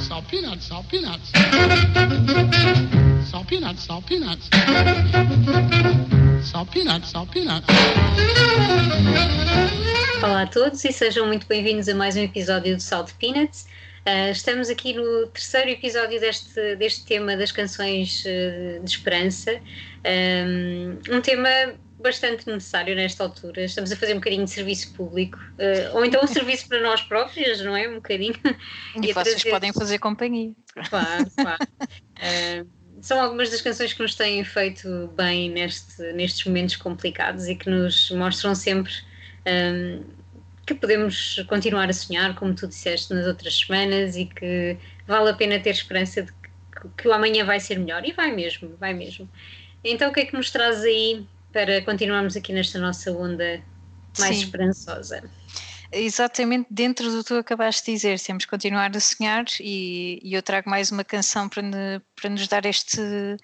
Salt peanuts, salt peanuts. Salt peanuts, salt peanuts. Salt peanuts, salt peanuts. Olá a todos e sejam muito bem-vindos a mais um episódio do Salt Peanuts. Uh, estamos aqui no terceiro episódio deste, deste tema das canções uh, de esperança. Um, um tema bastante necessário nesta altura. Estamos a fazer um bocadinho de serviço público, uh, ou então um serviço para nós próprios, não é? Um bocadinho. E, e vocês trazer... podem fazer companhia. Claro, claro. Uh, são algumas das canções que nos têm feito bem neste, nestes momentos complicados e que nos mostram sempre um, que podemos continuar a sonhar, como tu disseste nas outras semanas, e que vale a pena ter esperança de que, que o amanhã vai ser melhor. E vai mesmo, vai mesmo. Então, o que é que nos traz aí para continuarmos aqui nesta nossa onda mais Sim. esperançosa. Exatamente dentro do que tu acabaste de dizer, temos que continuar a sonhar e, e eu trago mais uma canção para, para nos dar este, uh,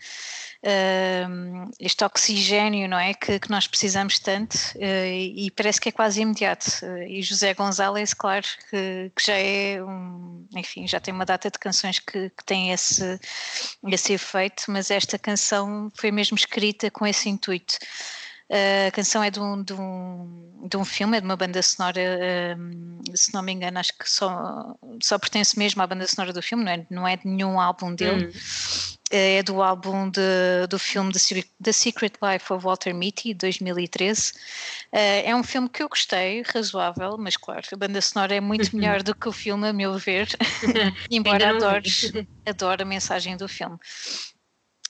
este oxigênio, não é? Que, que nós precisamos tanto uh, e parece que é quase imediato. Uh, e José Gonzalez, claro, que, que, já é um, enfim, já tem uma data de canções que, que tem esse, esse efeito, mas esta canção foi mesmo escrita com esse intuito. A canção é de um, de um, de um filme, é de uma banda sonora, um, se não me engano, acho que só, só pertence mesmo à banda sonora do filme, não é, não é de nenhum álbum dele. Hum. É do álbum de, do filme The Secret Life of Walter Mitty, 2013. É um filme que eu gostei, razoável, mas claro, a banda sonora é muito melhor do que o filme, a meu ver, embora adore, adore a mensagem do filme.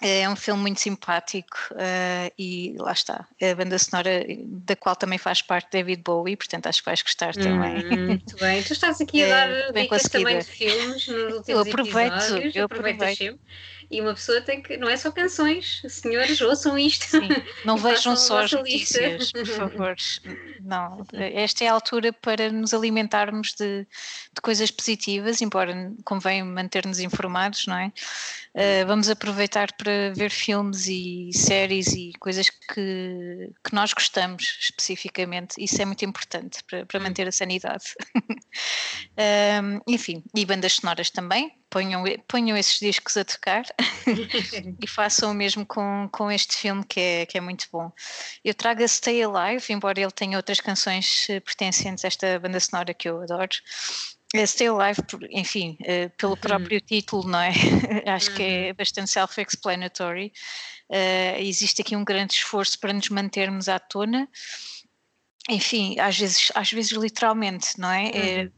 É um filme muito simpático uh, e lá está, a banda sonora da qual também faz parte David Bowie, portanto acho que vais gostar hum, também. Muito bem, tu estás aqui a dar é, dicas também de filmes nos últimos eu aproveito, episódios, eu aproveito. E uma pessoa tem que, não é só canções, senhores, ouçam isto. Sim, não vejam só as notícias, por favor. Não, esta é a altura para nos alimentarmos de, de coisas positivas, embora convém manter-nos informados, não é? Uh, vamos aproveitar para ver filmes e séries e coisas que, que nós gostamos especificamente. Isso é muito importante para, para manter a sanidade. uh, enfim, e bandas sonoras também, ponham, ponham esses discos a tocar e façam o mesmo com, com este filme que é, que é muito bom. Eu trago a Stay Alive, embora ele tenha outras canções eh, pertencentes a esta banda sonora que eu adoro. A Stay Alive, enfim, uh, pelo uhum. próprio título, não é? Acho que é uhum. bastante self-explanatory. Uh, existe aqui um grande esforço para nos mantermos à tona enfim, às vezes, às vezes literalmente, não é? é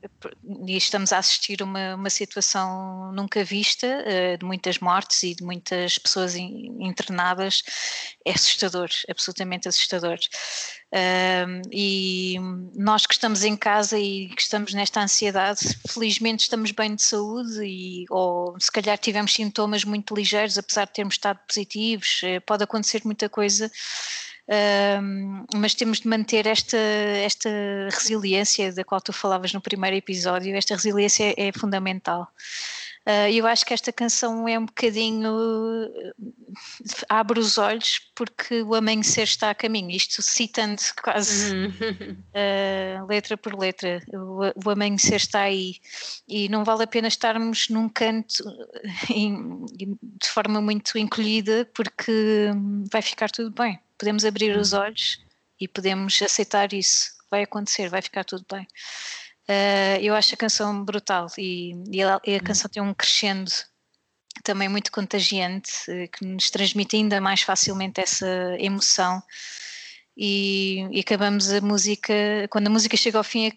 uhum. e estamos a assistir uma, uma situação nunca vista, eh, de muitas mortes e de muitas pessoas internadas, é assustador, absolutamente assustador. e nós que estamos em casa e que estamos nesta ansiedade, felizmente estamos bem de saúde e, ou se calhar tivemos sintomas muito ligeiros, apesar de termos estado positivos, eh, pode acontecer muita coisa mas temos de manter esta, esta resiliência da qual tu falavas no primeiro episódio, esta resiliência é, fundamental. Uh, eu acho que esta canção é um bocadinho abre os olhos porque o amanhecer está a caminho, isto citando quase uh, letra por letra, o, o, amanhecer está aí. E não vale a pena estarmos num canto em, de forma muito encolhida porque vai ficar tudo bem podemos abrir os uhum. olhos e podemos aceitar isso. Vai acontecer, vai ficar tudo bem. Uh, eu acho a canção brutal e, e, a, e a uhum. canção tem um crescendo também muito contagiante eh, que nos transmite ainda mais facilmente essa emoção e, e, acabamos a música quando a música chega ao fim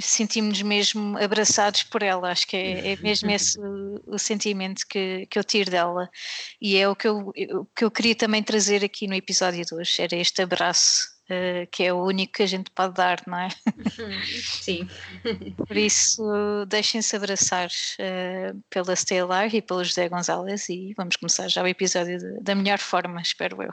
sentimos-nos mesmo abraçados por ela, acho que é, é mesmo esse o, o, sentimento que, que eu tiro dela e é o que eu, o que eu queria também trazer aqui no episódio de hoje, era este abraço uh, que é o único que a gente pode dar, não é? Sim. Por isso, deixem-se abraçar uh, pela Stay Alive e pelo José Gonzalez e vamos começar já o episódio de, da melhor forma, espero eu.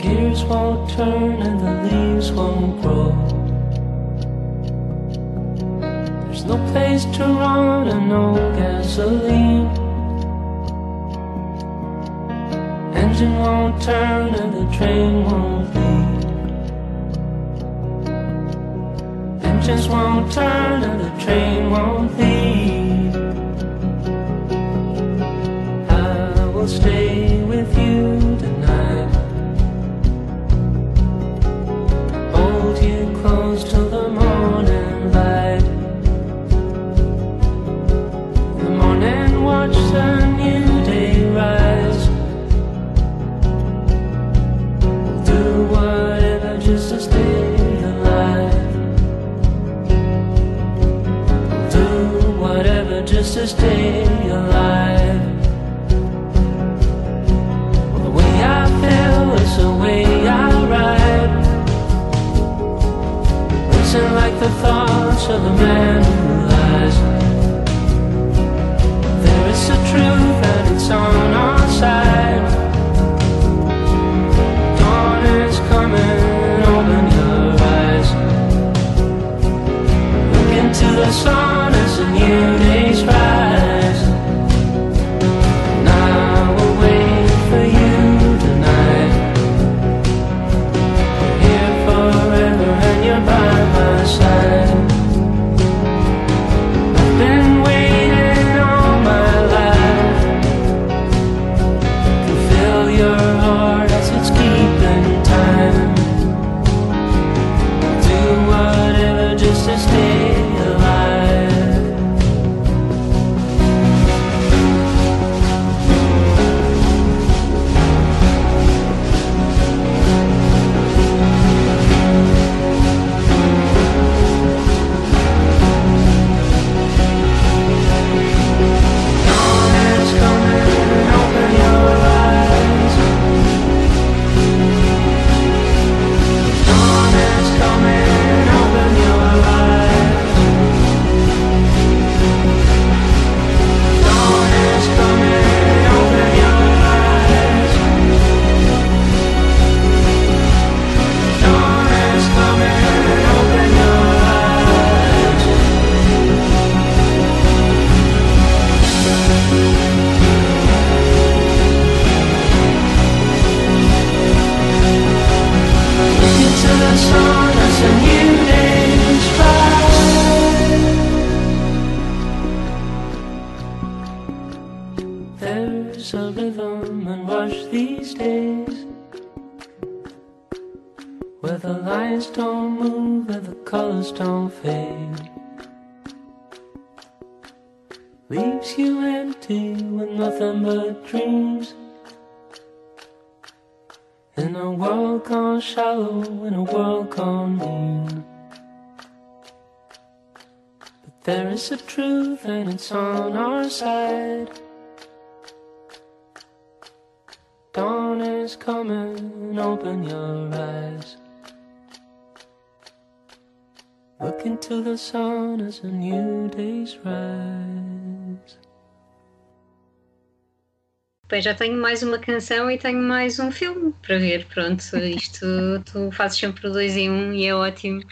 Gears won't turn and the leaves won't grow. There's no place to run and no gasoline. Engine won't turn and the train won't leave. Engines won't turn and the train won't leave. I will stay it's on our side. Dawn is coming, open your eyes. Look into the sun as a new day's rise. Bem, já tenho mais uma canção e tenho mais um filme para ver. Pronto, isto tu fazes sempre dois em um e é ótimo,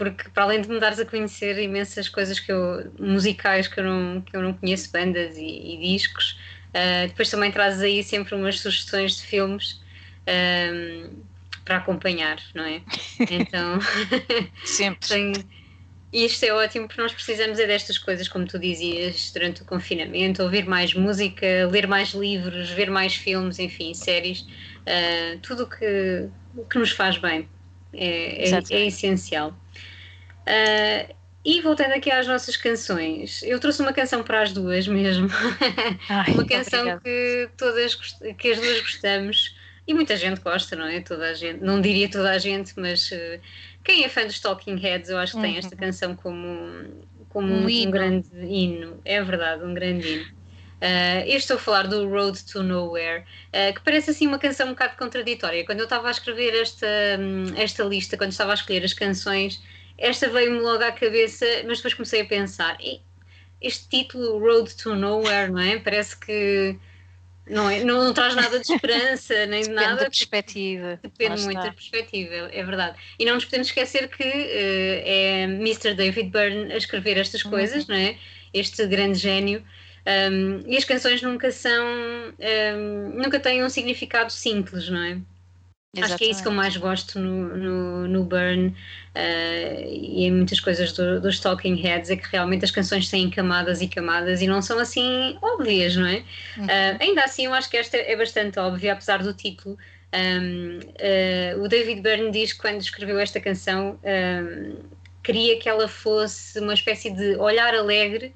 porque para além de me dares a conhecer imensas coisas que eu, musicais que eu não, que eu não conheço, bandas e, e discos, uh, depois também trazes aí sempre umas sugestões de filmes um, para acompanhar, não é? Então, Sempre. tenho- e isto é ótimo porque nós precisamos é destas coisas, como tu dizias, durante o confinamento, ouvir mais música, ler mais livros, ver mais filmes, enfim, séries, ah, tudo o que, que nos faz bem é, é, é essencial. Ah, e voltando aqui às nossas canções, eu trouxe uma canção para as duas mesmo. Ai, uma canção obrigada. que todas que as duas gostamos e muita gente gosta, não é? Toda a gente, não diria toda a gente, mas eh, quem é fã dos Talking Heads, eu acho que tem esta Uhum. canção como, como Um um, um grande hino. É verdade, um grande hino. Uh, eu estou a falar do Road to Nowhere, uh, que parece assim uma canção um bocado contraditória. Quando eu estava a escrever esta, hum, esta lista, quando estava a escolher as canções, esta veio-me logo à cabeça, mas depois comecei a pensar: "E este título, Road to Nowhere, não é? Parece que não, é, não, não traz nada de esperança nem de Depende nada. da perspectiva. Depende muito da perspectiva, é verdade. E não nos podemos esquecer que eh, é Mr. David Byrne a escrever estas Uhum. coisas, não é? Este grande gênio. Um, e as canções nunca são. um, nunca têm um significado simples, não é? Acho que é isso que eu mais gosto no, no, no Burn eh, e em muitas coisas do- dos Talking Heads é que realmente as canções têm camadas e camadas e não são assim óbvias, não é? Uhum. Uh, ainda assim, eu acho que esta é bastante óbvia, apesar do título. Um, uh, o David Byrne diz que quando escreveu esta canção um, queria que ela fosse uma espécie de olhar alegre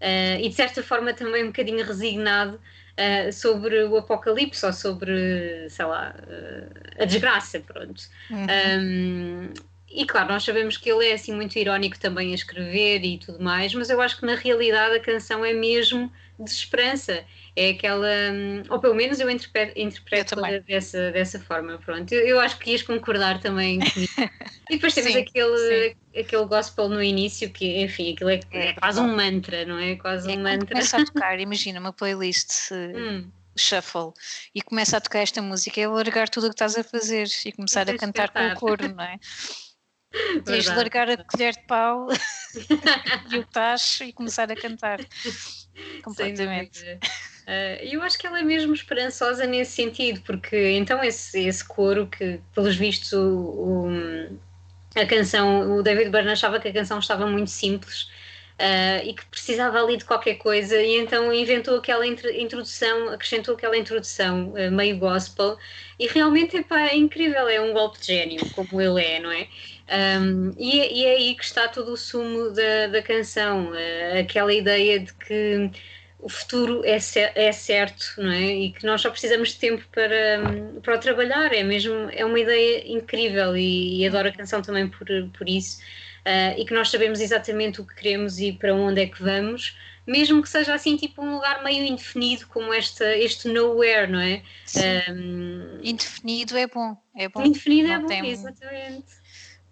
uh, e de certa forma também um bocadinho resignado uh, sobre o apocalipse ou sobre, sei lá, uh, a desgraça, pronto. Uhum. Um, e claro, nós sabemos que ele é assim muito irónico também a escrever e tudo mais, mas eu acho que na realidade a canção é mesmo de esperança. É aquela, hum, ou pelo menos eu interpreto, interpreto Eu dessa, dessa forma. Pronto, eu, eu acho que ias concordar também comigo. E depois temos Sim, aquele, aquele gospel no início que, enfim, aquilo é, é É quase um mantra, não é? Quase É um quando mantra. começa a tocar, imagina uma playlist eh, Hum, shuffle e começa a tocar esta música é largar tudo o que estás a fazer e começar a cantar com o coro, não é? Tens de largar a colher de pau e o tacho e começar a cantar. Completamente. Eh, eu acho que ela é mesmo esperançosa nesse sentido, porque então esse, esse coro que, pelos vistos, o, o- a canção, o David Byrne achava que a canção estava muito simples eh, e que precisava ali de qualquer coisa, e então inventou aquela intro- introdução, acrescentou aquela introdução eh, meio gospel, e realmente epá, é incrível, é um golpe de gênio, como ele é, não é? Um, e, e é aí que está todo o sumo da, da canção, aquela ideia de que o futuro é, é certo, não é? E que nós só precisamos de tempo para, para o trabalhar, é mesmo, é uma ideia incrível e, e adoro a canção também por, por isso. Ah, e que nós sabemos exatamente o que queremos e para onde é que vamos, mesmo que seja assim tipo um lugar meio indefinido como esta, este nowhere, não é? Sim. Um, Indefinido é bom. É bom. indefinido é não bom, tem- exatamente.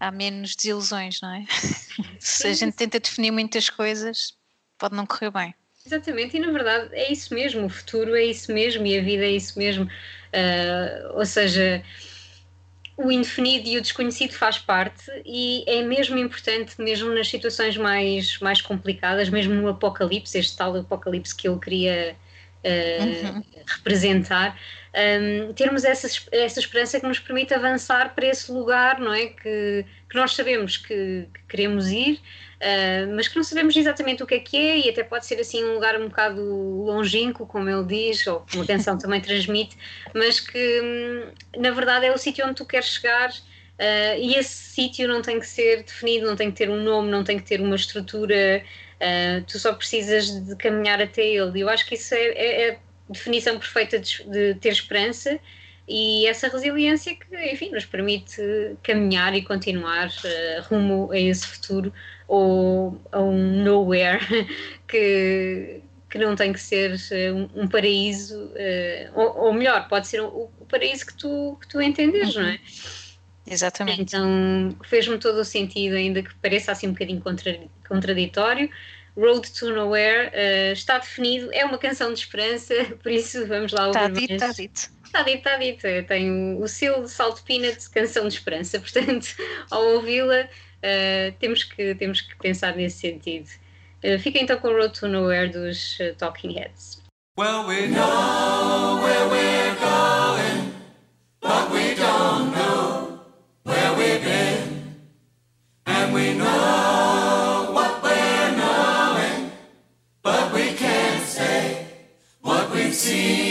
Há menos desilusões, não é? Se a gente tenta definir muitas coisas, pode não correr bem. Exatamente, e na verdade é isso mesmo, o futuro é isso mesmo e a vida é isso mesmo. Ah, ou seja, o indefinido e o desconhecido faz parte e é mesmo importante, mesmo nas situações mais, mais complicadas, mesmo no apocalipse, este tal apocalipse que ele queria ah, Uhum. representar, um, termos essa, es- essa esperança que nos permite avançar para esse lugar, não é? Que, que nós sabemos que, que queremos ir, uh, mas que não sabemos exatamente o que é que é, e até pode ser assim um lugar um bocado longínquo, como ele diz, ou como a canção também transmite, mas que hum, na verdade é o sítio onde tu queres chegar. uh, e esse sítio não tem que ser definido, não tem que ter um nome, não tem que ter uma estrutura, uh, tu só precisas de caminhar até ele. E eu acho que isso é, é- é definição perfeita de, de ter esperança e essa resiliência que, enfim, nos permite caminhar e continuar uh, rumo a esse futuro ou a um nowhere que, que não tem que ser uh, um, um paraíso, uh, ou, ou melhor, pode ser o, o paraíso que tu, que tu entendes, não é? Exatamente. Então fez-me todo o sentido, ainda que pareça assim um bocadinho contra- contraditório. Road to Nowhere uh, está definido, é uma canção de esperança, por isso vamos lá Está ouvir dito, mais. está dito. Está dito, está dito. Tem o, o selo de Salt Peanut, canção de esperança. Portanto, ao ouvi-la, uh, temos, que, temos que pensar nesse sentido. Uh, fica então com o Road to Nowhere dos uh, Talking Heads. Well, we know where we're going, but we don't know where we've been. And we know what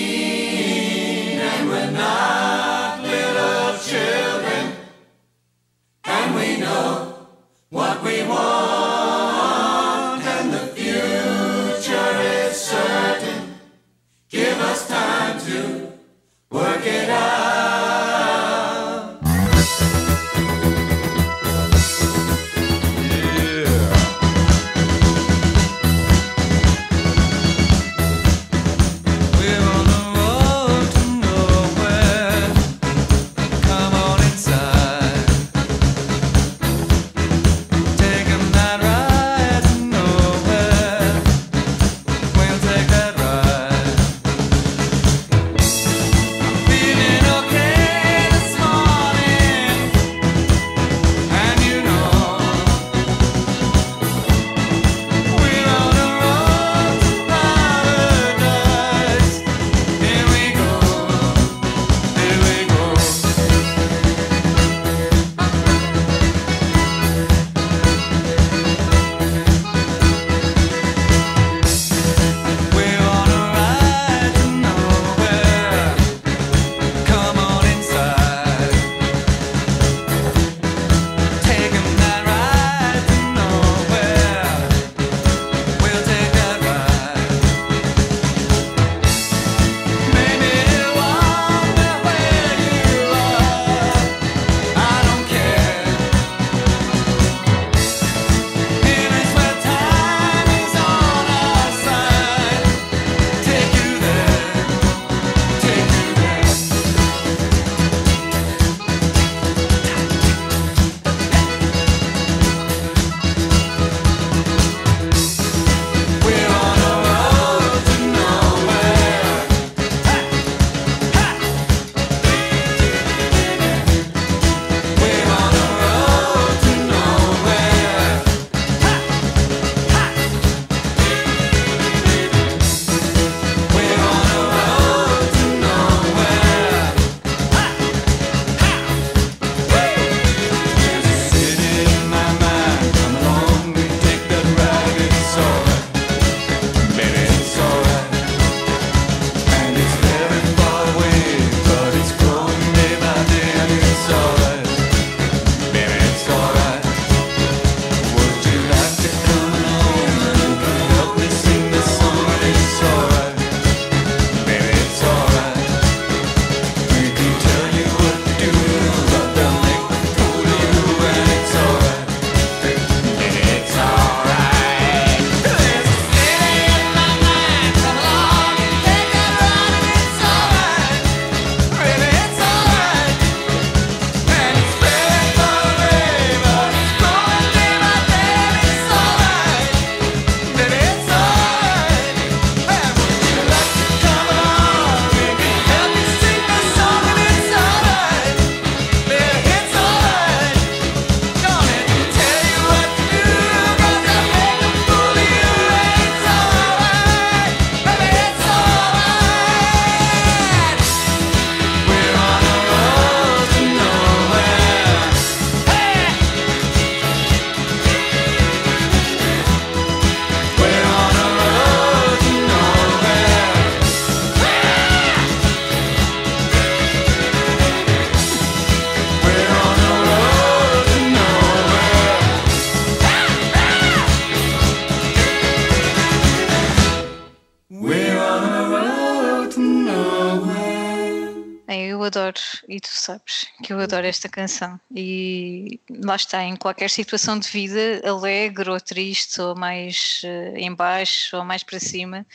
adoro, e tu sabes que eu adoro esta canção. E lá está, em qualquer situação de vida, alegre ou triste, ou mais uh, em baixo, ou mais para cima,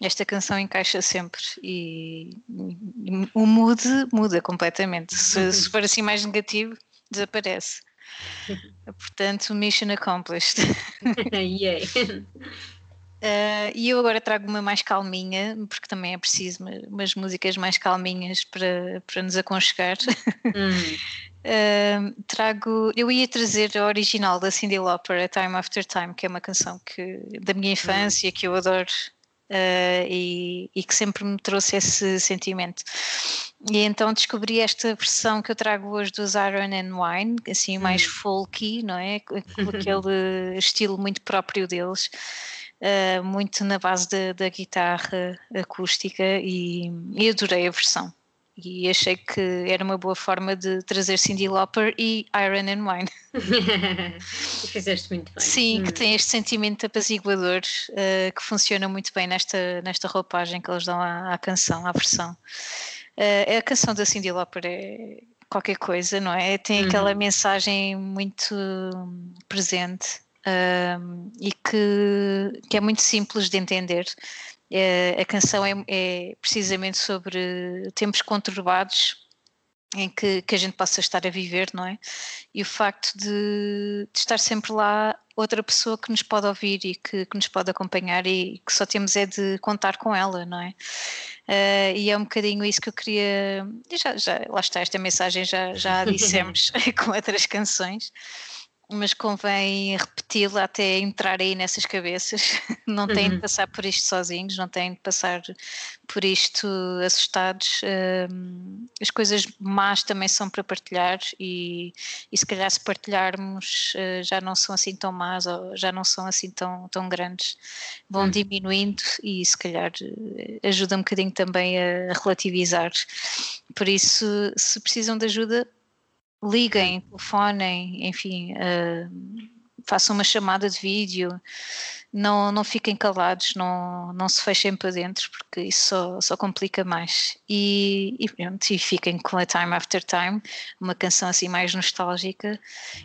esta canção encaixa sempre. E, e o mood muda completamente. Se, se for assim mais negativo, desaparece. Portanto, mission accomplished. Yay! Uh, e eu agora trago uma mais calminha, porque também é preciso umas músicas mais calminhas para, para nos aconchegar. Hum. Uh, trago, eu ia trazer a original da Cyndi Lauper, A Time After Time, que é uma canção que, da minha infância que eu adoro uh, e, e, que sempre me trouxe esse sentimento. E então descobri esta versão que eu trago hoje dos Iron and Wine, assim mais folky, não é? Com aquele estilo muito próprio deles uh, muito na base da, da guitarra acústica e, e, adorei a versão. E achei que era uma boa forma de trazer Cindy Lauper e Iron and Wine. Fizeste muito bem. Sim, hum. que tem este sentimento apaziguador uh, que funciona muito bem nesta, nesta roupagem que eles dão à, à canção, à versão. Uh, a canção da Cindy Lauper é qualquer coisa, não é? Tem aquela uhum. mensagem muito presente um, e que, que é muito simples de entender. É, a canção é, é, precisamente sobre tempos conturbados em que, que, a gente possa estar a viver, não é? E o facto de, de estar sempre lá outra pessoa que nos pode ouvir e que, que, nos pode acompanhar e que só temos é de contar com ela, não é? Uh, e é um bocadinho isso que eu queria. Já, já, lá está, esta mensagem já, já a dissemos com outras canções mas convém repeti-la até entrar aí nessas cabeças. Não têm uhum. de passar por isto sozinhos, não têm de passar por isto assustados. as coisas más também são para partilhar e, e se calhar se partilharmos uh, já não são assim tão más ou já não são assim tão, tão grandes, vão uhum. diminuindo e se calhar uh, ajuda um bocadinho também a relativizar. Por isso, se precisam de ajuda, liguem, telefonem, enfim, uh, façam uma chamada de vídeo, não, não fiquem calados, não, não se fechem para dentro, porque isso só, só complica mais. E, e, pronto, e fiquem com a Time After Time, uma canção assim mais nostálgica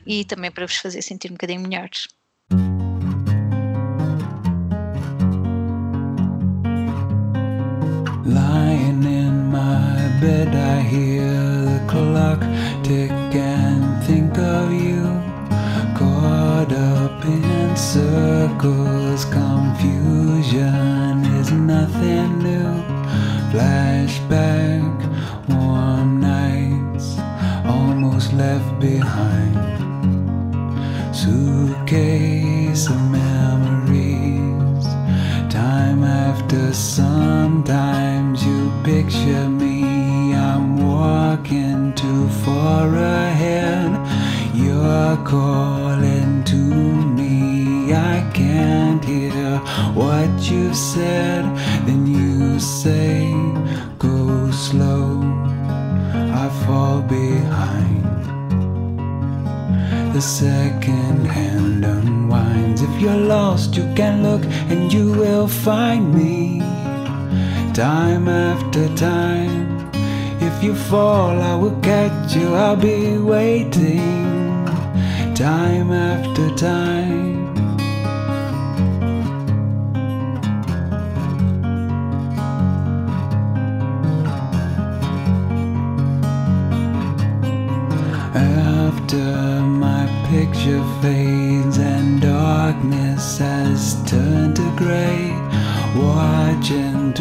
e também para vos fazer sentir um bocadinho melhores. Lying in my bed, I hear the clock tick circles, confusion is nothing new. Flashback, warm nights, almost left behind. Suitcase of memories. Time after sometimes you picture me, I'm walking too far ahead. You're calling you said. Then you say, Go slow. I fall behind. The second hand unwinds. If you're lost, you can look and you will find me. Time after time if you fall, I will catch you, I'll be waiting time after time.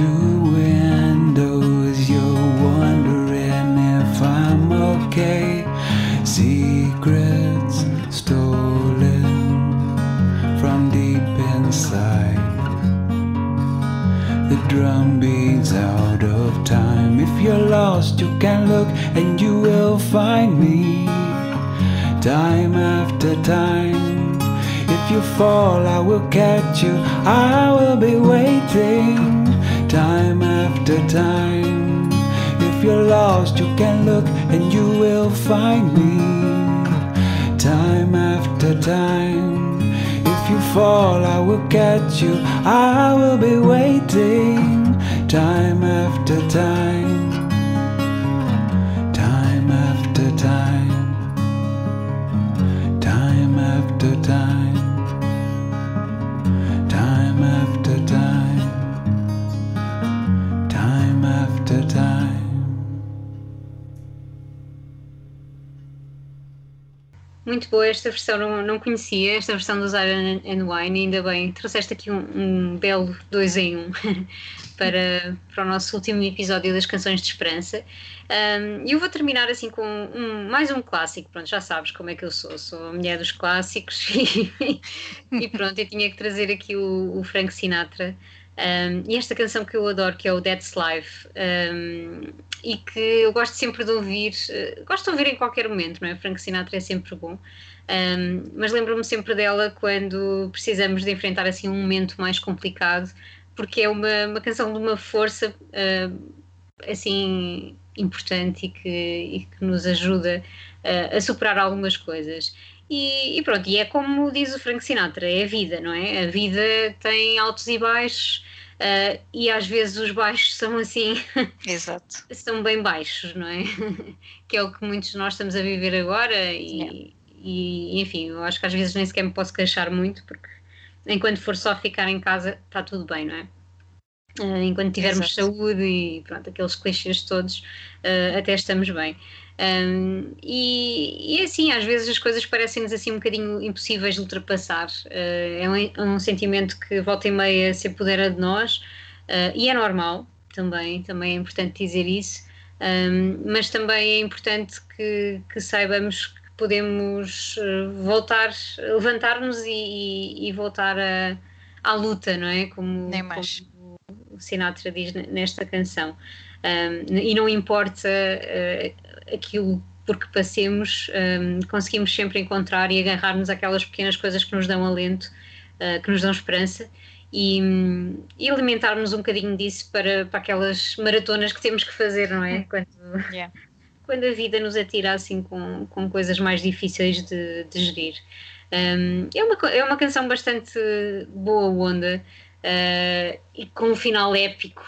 Through windows, you're wondering if I'm okay. Secrets stolen from deep inside. The drum beats out of time. If you're lost, you can look and you will find me. Time after time. If you fall, I will catch you. I will be waiting. After time. If you're lost, you can look and you will find me. Time after time. If you fall, I will catch you. I will be waiting. Time after time. Muito boa esta versão, não, não conhecia esta versão do Zion and Wine, ainda bem, trouxeste aqui um, um belo dois em um para, para o nosso último episódio das Canções de Esperança. Um, e eu vou terminar assim com um, mais um clássico, pronto, já sabes como é que eu sou, sou a mulher dos clássicos e, e pronto, eu tinha que trazer aqui o, o Frank Sinatra. Um, e esta canção que eu adoro, que é o That's Life, um, e que eu gosto sempre de ouvir, uh, gosto de ouvir em qualquer momento, não é? Frank Sinatra é sempre bom, um, mas lembro-me sempre dela quando precisamos de enfrentar assim um momento mais complicado, porque é uma, uma canção de uma força uh, assim importante e que, e que nos ajuda uh, a superar algumas coisas. E, e, pronto, e é como diz o Frank Sinatra, é a vida, não é? A vida tem altos e baixos uh, e às vezes os baixos são assim, Exato. são bem baixos, não é? que é o que muitos de nós estamos a viver agora e, Yeah. e enfim, eu acho que às vezes nem sequer me posso queixar muito porque enquanto for só ficar em casa está tudo bem, não é? Uh, enquanto tivermos Exato. saúde e pronto, aqueles clichês todos, uh, até estamos bem. Um, e, e assim, às vezes as coisas parecem-nos assim um bocadinho impossíveis de ultrapassar. Uh, é, um, é um sentimento que volta e meia se apodera de nós uh, e é normal também, também é importante dizer isso, um, mas também é importante que, que saibamos que podemos uh, voltar, levantar-nos e, e- e voltar a- à luta, não é? Como, Nem mais. como o Sinatra diz ne- nesta canção. Um, e não importa uh, aquilo por que passemos, um, conseguimos sempre encontrar e agarrar-nos àquelas pequenas coisas que nos dão alento, uh, que nos dão esperança e, hum, e alimentarmos um bocadinho disso para, para aquelas maratonas que temos que fazer, não é? Quando, Yeah. quando a vida nos atira assim com, com coisas mais difíceis de, de gerir. Um, é, uma, é uma canção bastante boa onda uh, e com um final épico,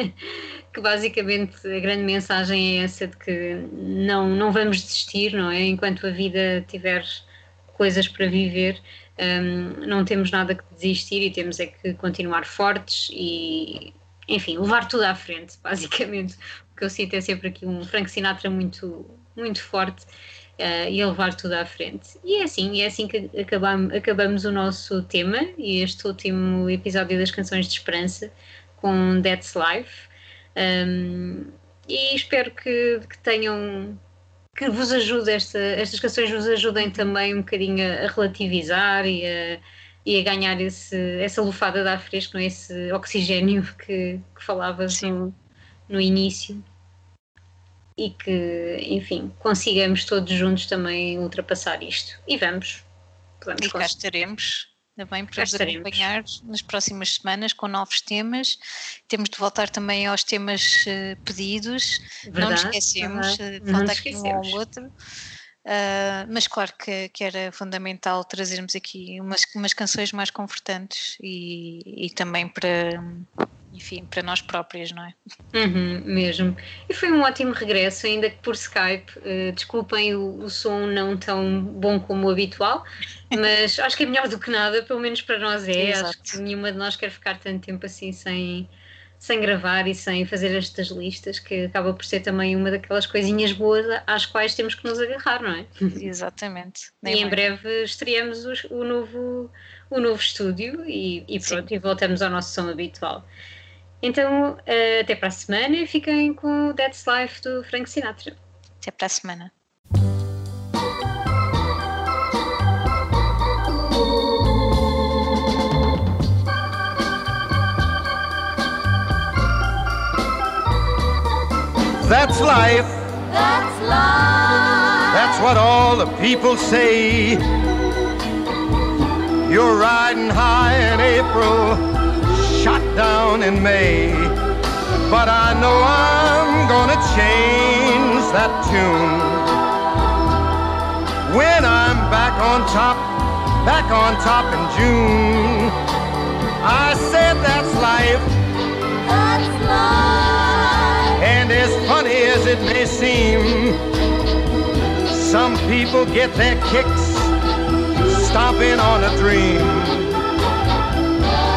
que basicamente a grande mensagem é essa de que não, não vamos desistir, não é? Enquanto a vida tiver coisas para viver, um, não temos nada que desistir e temos é que continuar fortes e, enfim, levar tudo à frente, basicamente. O que eu sinto é sempre aqui um Frank Sinatra muito, muito forte uh, e a levar tudo à frente. E é assim, é assim que acabamos, acabamos o nosso tema e este último episódio das Canções de Esperança com That's Life. Um, e espero que, que tenham que vos ajude esta, estas canções vos ajudem também um bocadinho a, a relativizar e a, e a ganhar esse, essa lufada de ar fresco, é? esse oxigênio que, que falavas no, no início e que, enfim, consigamos todos juntos também ultrapassar isto. E vamos. vamos E cá estaremos também para vos estaremos. acompanhar nas próximas semanas com novos temas. Temos de voltar também aos temas eh, pedidos. não nos Verdade, esquecemos, verdade. eh, falta nos aqui um ou outro. Ah, mas claro que, que era fundamental trazermos aqui umas, umas canções mais confortantes e, e também para, enfim, para nós próprias, não é? Uhum, mesmo. E foi um ótimo regresso, ainda que por Skype. Eh, desculpem o, o som não tão bom como o habitual, mas acho que é melhor do que nada, pelo menos para nós é. Acho Exato. que nenhuma de nós quer ficar tanto tempo assim sem, sem gravar e sem fazer estas listas, que acaba por ser também uma daquelas coisinhas boas às quais temos que nos agarrar, não é? Exatamente. E Nem em mais. breve estreamos os- o, novo, o novo estúdio e, e Sim. pronto, e voltamos ao nosso som habitual. Então, eh, até para a semana e fiquem com o That's Life do Frank Sinatra. Até para a semana. That's life. That's life. That's what all the people say. You're riding high in April, shot down in May. But I know I'm gonna change that tune. When I'm back on top, back on top in June. I said that's life. That's life. And as funny as it may seem, some people get their kicks stomping on a dream.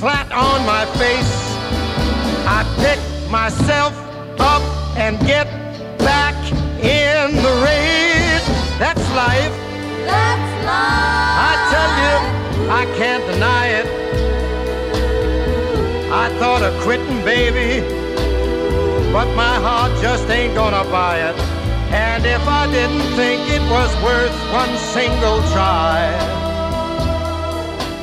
flat on my face, I pick myself up and get back in the race. That's life. That's life. I tell you, I can't deny it. I thought of quitting, baby, but my heart just ain't gonna buy it. And if I didn't think it was worth one single try,